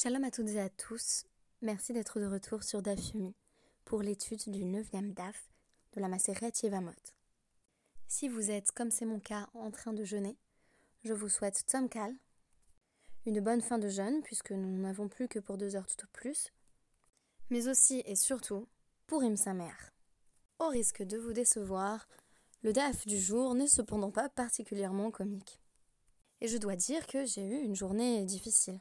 Shalom à toutes et à tous. Merci d'être de retour sur Daf Yomi pour l'étude du 9e Daf de la Maseret Yevamot. Si vous êtes, comme c'est mon cas, en train de jeûner, je vous souhaite Kal, une bonne fin de jeûne puisque nous n'avons plus que pour deux heures tout au plus, mais aussi et surtout pour sa mère. Au risque de vous décevoir, le DAF du jour n'est cependant pas particulièrement comique. Et je dois dire que j'ai eu une journée difficile.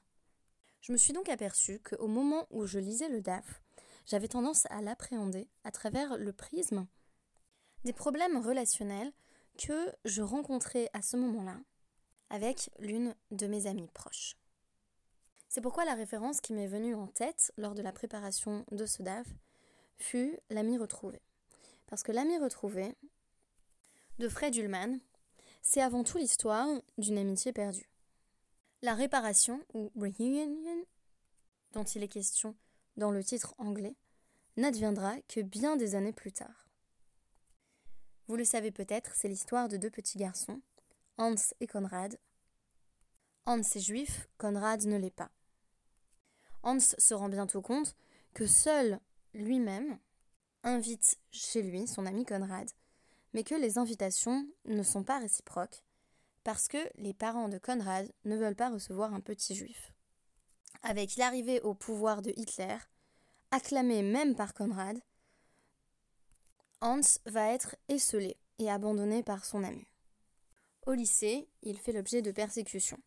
Je me suis donc aperçue qu'au moment où je lisais le DAF, j'avais tendance à l'appréhender à travers le prisme des problèmes relationnels que je rencontrais à ce moment-là avec l'une de mes amies proches. C'est pourquoi la référence qui m'est venue en tête lors de la préparation de ce DAF fut l'ami retrouvé. Parce que l'ami retrouvé de Fred Ullman, c'est avant tout l'histoire d'une amitié perdue. La réparation, ou reunion, dont il est question dans le titre anglais, n'adviendra que bien des années plus tard. Vous le savez peut-être, c'est l'histoire de deux petits garçons, Hans et Conrad. Hans est juif, Conrad ne l'est pas. Hans se rend bientôt compte que seul lui-même invite chez lui son ami Conrad, mais que les invitations ne sont pas réciproques parce que les parents de Conrad ne veulent pas recevoir un petit juif. Avec l'arrivée au pouvoir de Hitler, acclamé même par Conrad, Hans va être esselé et abandonné par son ami. Au lycée, il fait l'objet de persécutions.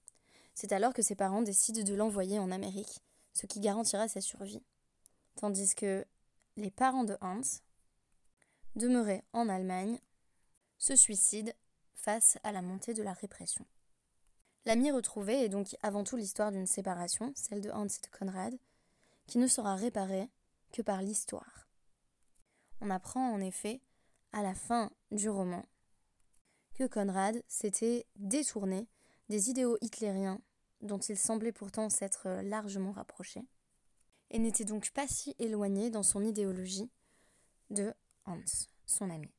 C'est alors que ses parents décident de l'envoyer en Amérique, ce qui garantira sa survie. Tandis que les parents de Hans, demeurés en Allemagne, se suicident face à la montée de la répression. L'ami retrouvé est donc avant tout l'histoire d'une séparation, celle de Hans et de Conrad, qui ne sera réparée que par l'histoire. On apprend en effet, à la fin du roman, que Conrad s'était détourné des idéaux hitlériens dont il semblait pourtant s'être largement rapproché, et n'était donc pas si éloigné dans son idéologie de Hans, son ami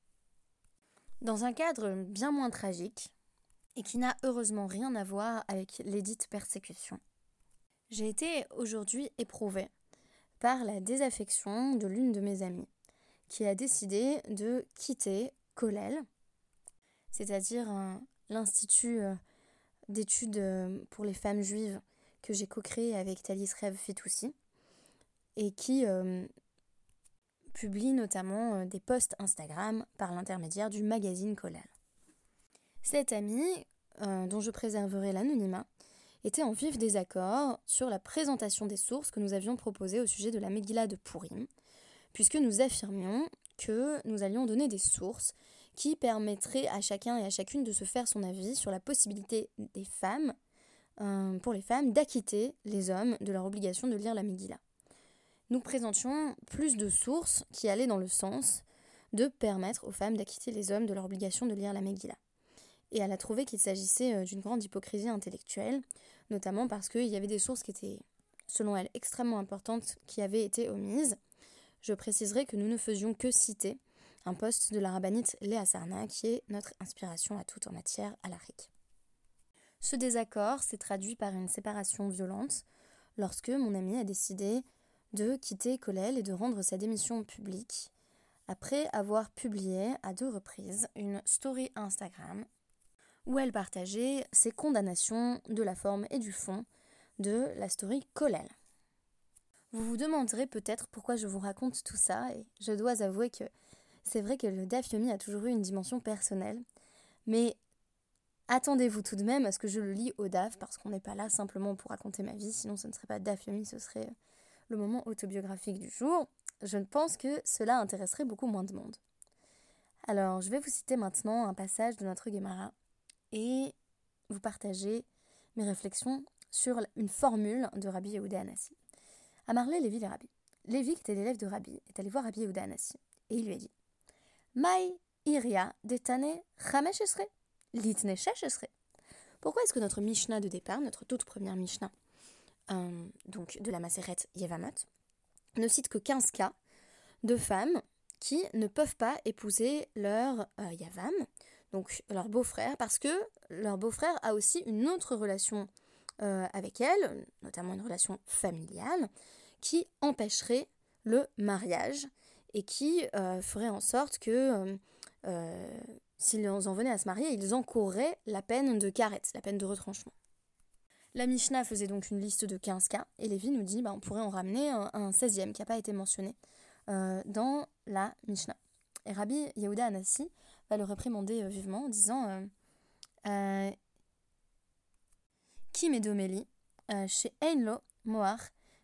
dans un cadre bien moins tragique et qui n'a heureusement rien à voir avec l'édite persécution. J'ai été aujourd'hui éprouvée par la désaffection de l'une de mes amies qui a décidé de quitter Colel, c'est-à-dire l'institut euh, d'études euh, pour les femmes juives que j'ai co-créé avec Thalys Rev Fitoussi et qui euh, publie notamment euh, des posts Instagram par l'intermédiaire du magazine Colal. Cette amie, euh, dont je préserverai l'anonymat, était en vif désaccord sur la présentation des sources que nous avions proposées au sujet de la Megillah de Purim, puisque nous affirmions que nous allions donner des sources qui permettraient à chacun et à chacune de se faire son avis sur la possibilité des femmes, euh, pour les femmes, d'acquitter les hommes de leur obligation de lire la Megillah nous présentions plus de sources qui allaient dans le sens de permettre aux femmes d'acquitter les hommes de leur obligation de lire la Megillah. Et elle a trouvé qu'il s'agissait euh, d'une grande hypocrisie intellectuelle, notamment parce qu'il y avait des sources qui étaient, selon elle, extrêmement importantes qui avaient été omises. Je préciserai que nous ne faisions que citer un poste de la rabbinite Léa Sarna, qui est notre inspiration à toute en matière à. Ce désaccord s'est traduit par une séparation violente lorsque mon ami a décidé de quitter Colel et de rendre sa démission publique après avoir publié à deux reprises une story Instagram où elle partageait ses condamnations de la forme et du fond de la story Colel. Vous vous demanderez peut-être pourquoi je vous raconte tout ça et je dois avouer que c'est vrai que le Dafyomi a toujours eu une dimension personnelle, mais attendez-vous tout de même à ce que je le lis au DAF parce qu'on n'est pas là simplement pour raconter ma vie, sinon ce ne serait pas Dafyomi, ce serait le moment autobiographique du jour, je pense que cela intéresserait beaucoup moins de monde. Alors, je vais vous citer maintenant un passage de notre Gemara et vous partager mes réflexions sur une formule de Rabbi Yehuda Anassi. Amarlé Lévi les Rabbi. Lévi, qui était l'élève de Rabbi, est allé voir Rabbi Yehuda Anassi et il lui a dit Mai iria detane Pourquoi est-ce que notre Mishnah de départ, notre toute première Mishnah, euh, donc de la Maseret Yevamot, ne cite que 15 cas de femmes qui ne peuvent pas épouser leur euh, Yavam, donc leur beau-frère, parce que leur beau-frère a aussi une autre relation avec elle, notamment une relation familiale, qui empêcherait le mariage et qui ferait en sorte que s'ils en venaient à se marier, ils encourraient la peine de karet, la peine de retranchement. La Mishnah faisait donc une liste de 15 cas, et Lévi nous dit bah, on pourrait en ramener un, 16e qui n'a pas été mentionné euh, dans la Mishnah. Et Rabbi Yehuda Anassi va le réprimander euh, vivement en disant euh, Kim chez Einlo Moar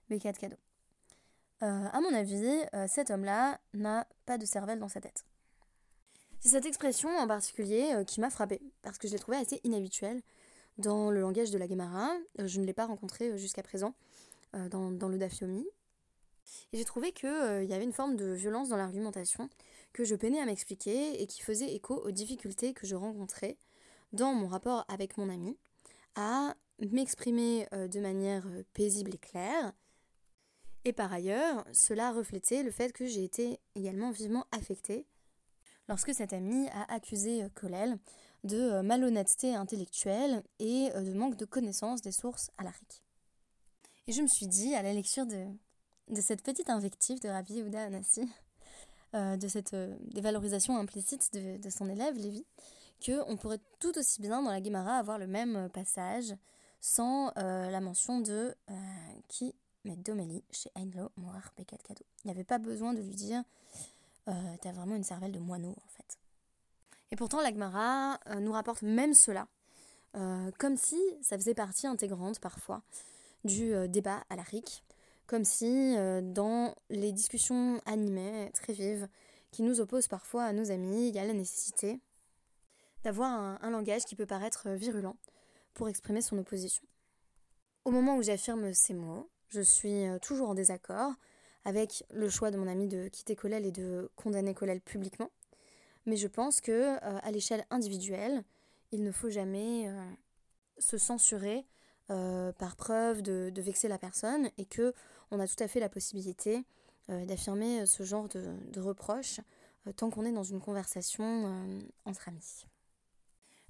Kado. à mon avis, cet homme-là n'a pas de cervelle dans sa tête. C'est cette expression en particulier qui m'a frappée, parce que je l'ai trouvée assez inhabituelle dans le langage de la Gemara. Euh, je ne l'ai pas rencontrée euh, jusqu'à présent dans, dans, le Dafyomi. Et j'ai trouvé qu'il y avait une forme de violence dans l'argumentation que je peinais à m'expliquer et qui faisait écho aux difficultés que je rencontrais dans mon rapport avec mon ami à m'exprimer de manière paisible et claire. Et par ailleurs, cela reflétait le fait que j'ai été également vivement affectée lorsque cet ami a accusé euh, Colel de euh, malhonnêteté intellectuelle et euh, de manque de connaissance des sources alariques. Et je me suis dit, à la lecture de, de cette petite invective de Rabbi Yehuda Anassi, de cette dévalorisation implicite de, de son élève Lévi, qu'on pourrait tout aussi bien dans la Gemara avoir le même passage sans la mention de qui met Domeli chez Einlo Moar Bekat Kado. Il n'y avait pas besoin de lui dire euh, t'as vraiment une cervelle de moineau en fait. Et pourtant, l'Agmara euh, nous rapporte même cela, euh, comme si ça faisait partie intégrante parfois du débat à la RIC, comme si dans les discussions animées, très vives, qui nous opposent parfois à nos amis, il y a la nécessité d'avoir un, un langage qui peut paraître virulent pour exprimer son opposition. Au moment où j'affirme ces mots, je suis toujours en désaccord avec le choix de mon ami de quitter Colel et de condamner Colel publiquement. Mais je pense que euh, à l'échelle individuelle, il ne faut jamais euh, se censurer euh, par preuve de, vexer la personne et que on a tout à fait la possibilité d'affirmer ce genre de, reproches tant qu'on est dans une conversation entre amis.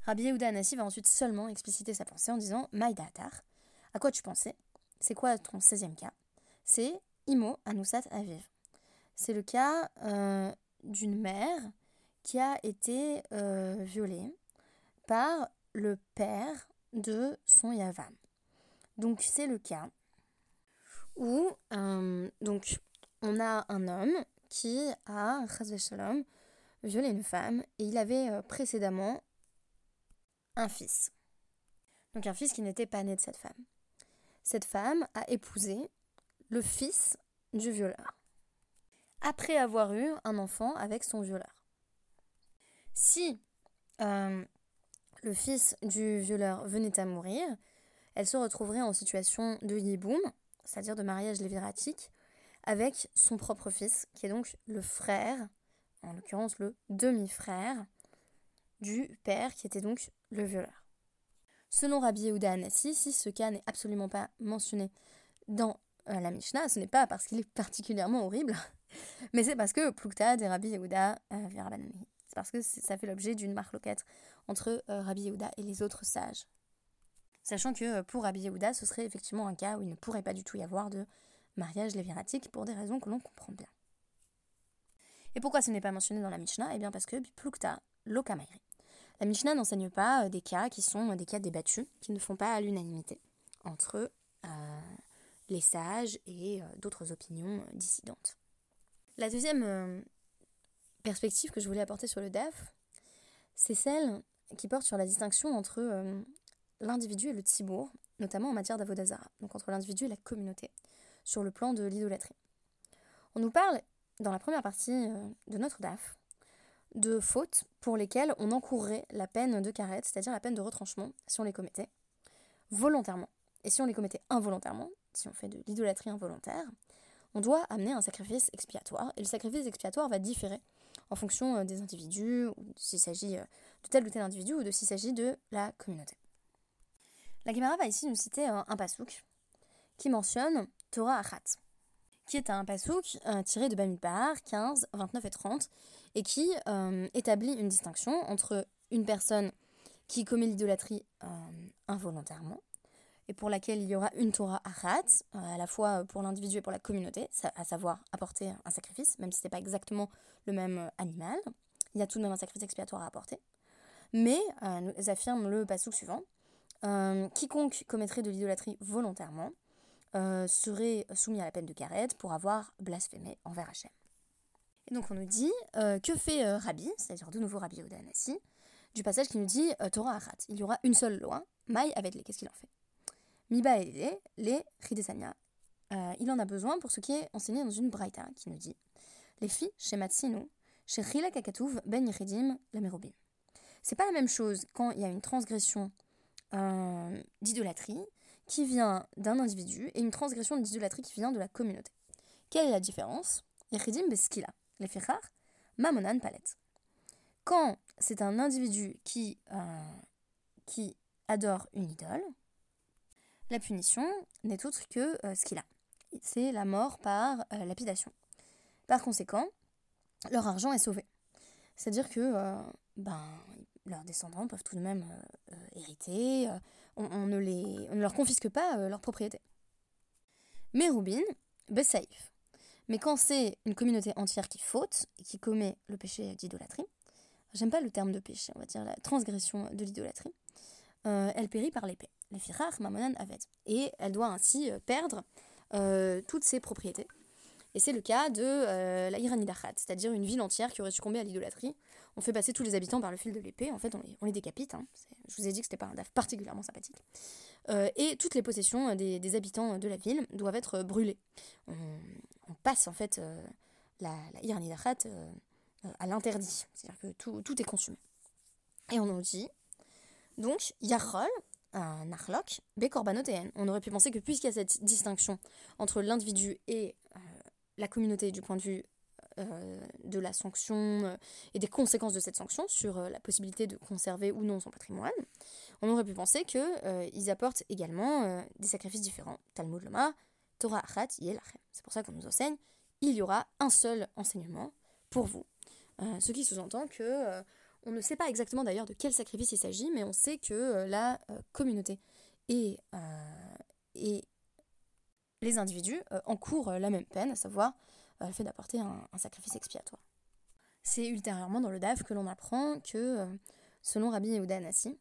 Rabbi Yehuda Anassi va ensuite seulement expliciter sa pensée en disant Maïdatar, à quoi tu pensais? C'est quoi ton 16e cas? C'est Imo Anusat Aviv. C'est le cas d'une mère qui a été euh, violée par le père de son Yavam. Donc c'est le cas où euh, donc, on a un homme qui a Shalom, violé une femme et il avait précédemment un fils. Donc un fils qui n'était pas né de cette femme. Cette femme a épousé le fils du violeur, après avoir eu un enfant avec son violeur. Si euh, le fils du violeur venait à mourir, elle se retrouverait en situation de yiboum, c'est-à-dire de mariage léviratique, avec son propre fils, qui est donc le frère, en l'occurrence le demi-frère, du père qui était donc le violeur. Selon Rabbi Yehuda Anassi, si ce cas n'est absolument pas mentionné dans euh, la Mishnah, ce n'est pas parce qu'il est particulièrement horrible, mais c'est parce que Plukta et Rabbi Yehuda euh, parce que ça fait l'objet d'une marloquette entre euh, Rabbi Yehuda et les autres sages. Sachant que pour Rabbi Yehuda, ce serait effectivement un cas où il ne pourrait pas du tout y avoir de mariage léviratique pour des raisons que l'on comprend bien. Et pourquoi ce n'est pas mentionné dans la Mishnah? Eh bien parce que Plukta Lokamairi. La Mishnah n'enseigne pas des cas qui sont des cas débattus, qui ne font pas l'unanimité entre les sages et euh, d'autres opinions euh, dissidentes. La deuxième euh, perspective que je voulais apporter sur le DAF, c'est celle qui porte sur la distinction entre l'individu et le tzibour, notamment en matière d'avodazara, donc entre l'individu et la communauté, sur le plan de l'idolâtrie. On nous parle, dans la première partie de notre DAF, de fautes pour lesquelles on encourrait la peine de carette, c'est-à-dire la peine de retranchement, si on les commettait volontairement. Et si on les commettait involontairement, si on fait de l'idolâtrie involontaire, on doit amener un sacrifice expiatoire. Et le sacrifice expiatoire va différer en fonction euh, des individus, s'il s'agit euh, de tel ou tel individu, ou de s'il s'agit de la communauté. La Gemara va ici nous citer un, pasouk qui mentionne Torah Achat, qui est un pasouk euh, tiré de Bamidbar 15, 29 et 30, et qui établit une distinction entre une personne qui commet l'idolâtrie involontairement et pour laquelle il y aura une Torah Achat, à la fois pour l'individu et pour la communauté, à savoir apporter un sacrifice, même si ce n'est pas exactement le même animal. Il y a tout de même un sacrifice expiatoire à apporter. Mais, nous affirme le passage suivant, quiconque commettrait de l'idolâtrie volontairement serait soumis à la peine de carette pour avoir blasphémé envers Hachem. Et donc on nous dit, que fait Rabbi, c'est-à-dire de nouveau Rabbi Odanassi, du passage qui nous dit Torah Achat. Il y aura une seule loi, Maï avec les, qu'est-ce qu'il en fait? Miba et les, Ridesania. Euh, il en a besoin pour ce qui est enseigné dans une braïta qui nous dit Les filles, chez Matsinu, chez Chila Kakatouv, Ben Yechidim, la Merobim. C'est pas la même chose quand il y a une transgression euh, d'idolâtrie qui vient d'un individu et une transgression d'idolâtrie qui vient de la communauté. Quelle est la différence? Yechidim Beskila, les Fichar, Mamonan Palet. Quand c'est un individu qui, euh, qui adore une idole, la punition n'est autre que euh, ce qu'il a. C'est la mort par euh, lapidation. Par conséquent, leur argent est sauvé. C'est-à-dire que ben, leurs descendants peuvent tout de même hériter, on, ne leur confisque pas leur propriété. Mais Rubin, Bessaïf. Mais quand c'est une communauté entière qui faute et qui commet le péché d'idolâtrie, j'aime pas le terme de péché, on va dire la transgression de l'idolâtrie, euh, elle périt par l'épée. Et elle doit ainsi euh, perdre euh, toutes ses propriétés. Et c'est le cas de la Iranidachat, c'est-à-dire une ville entière qui aurait succombé à l'idolâtrie. On fait passer tous les habitants par le fil de l'épée, en fait on les, on les décapite. Hein. Je vous ai dit que c'était pas un DAF particulièrement sympathique. et toutes les possessions des, habitants de la ville doivent être brûlées. On, passe en fait la, la à l'interdit. C'est-à-dire que tout, tout, est consumé. Et on nous dit, donc, Yachol, un narlok, Bekorbanotéen. On aurait pu penser que puisqu'il y a cette distinction entre l'individu et euh, la communauté du point de vue euh, de la sanction euh, et des conséquences de cette sanction sur la possibilité de conserver ou non son patrimoine, on aurait pu penser qu'ils apportent également des sacrifices différents. Talmud Loma, Torah Achat, Yelachem. C'est pour ça qu'on nous enseigne, il y aura un seul enseignement pour vous. Ce qui sous-entend que on ne sait pas exactement d'ailleurs de quel sacrifice il s'agit, mais on sait que euh, la communauté et, et les individus encourent la même peine, à savoir le fait d'apporter un, sacrifice expiatoire. C'est ultérieurement dans le DAF que l'on apprend que, selon Rabbi Yehuda Anassi,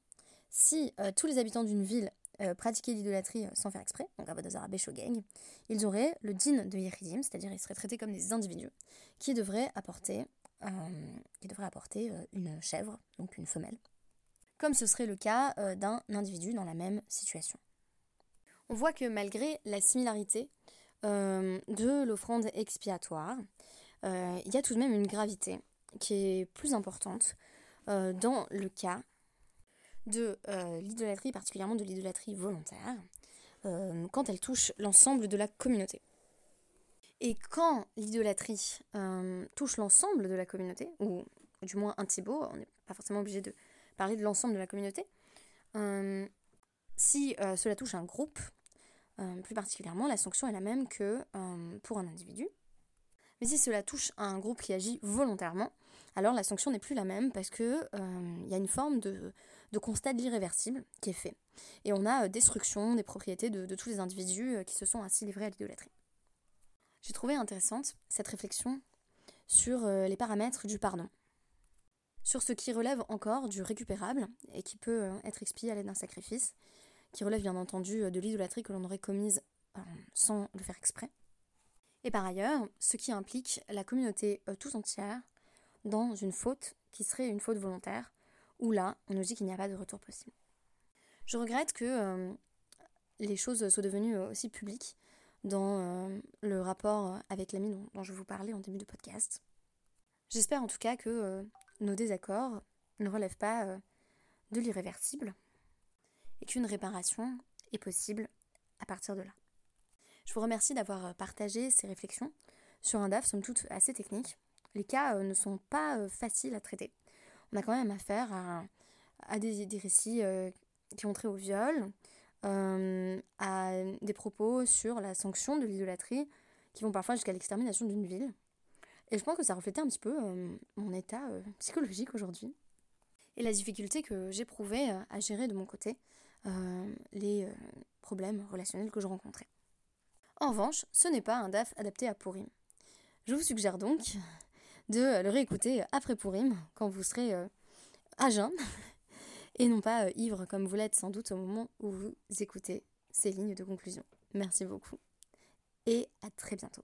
si tous les habitants d'une ville pratiquaient l'idolâtrie sans faire exprès, donc Avodazara Beshogeg, ils auraient le din de Yeridim, c'est-à-dire ils seraient traités comme des individus qui devraient apporter euh, qui devrait apporter euh, une chèvre, donc une femelle, comme ce serait le cas euh, d'un individu dans la même situation. On voit que malgré la similarité de l'offrande expiatoire, il y a tout de même une gravité qui est plus importante dans le cas de l'idolâtrie, particulièrement de l'idolâtrie volontaire, quand elle touche l'ensemble de la communauté. Et quand l'idolâtrie euh, touche l'ensemble de la communauté, ou du moins un Thibaut, on n'est pas forcément obligé de parler de l'ensemble de la communauté, euh, si euh, cela touche un groupe, plus particulièrement, la sanction est la même que pour un individu. Mais si cela touche un groupe qui agit volontairement, alors la sanction n'est plus la même parce qu'il il y a une forme de, constat de l'irréversible qui est fait. Et on a destruction des propriétés de tous les individus qui se sont ainsi livrés à l'idolâtrie. J'ai trouvé intéressante cette réflexion sur euh, les paramètres du pardon, sur ce qui relève encore du récupérable et qui peut euh, être expié à l'aide d'un sacrifice, qui relève bien entendu euh, de l'idolâtrie que l'on aurait commise sans le faire exprès, et par ailleurs ce qui implique la communauté tout entière dans une faute qui serait une faute volontaire, où là on nous dit qu'il n'y a pas de retour possible. Je regrette que les choses soient devenues aussi publiques dans euh, le rapport avec l'ami dont, je vous parlais en début de podcast. J'espère en tout cas que euh, nos désaccords ne relèvent pas euh, de l'irréversible et qu'une réparation est possible à partir de là. Je vous remercie d'avoir partagé ces réflexions sur un DAF, somme toute assez technique. Les cas ne sont pas faciles à traiter. On a quand même affaire à, des, récits qui ont trait au viol, euh, à des propos sur la sanction de l'idolâtrie qui vont parfois jusqu'à l'extermination d'une ville. Et je pense que ça reflétait un petit peu euh, mon état euh, psychologique aujourd'hui et la difficulté que j'éprouvais à gérer de mon côté les problèmes relationnels que je rencontrais. En revanche, ce n'est pas un DAF adapté à Purim. Je vous suggère donc de le réécouter après Purim, quand vous serez à jeun, et non pas euh, ivre comme vous l'êtes sans doute au moment où vous écoutez ces lignes de conclusion. Merci beaucoup et à très bientôt.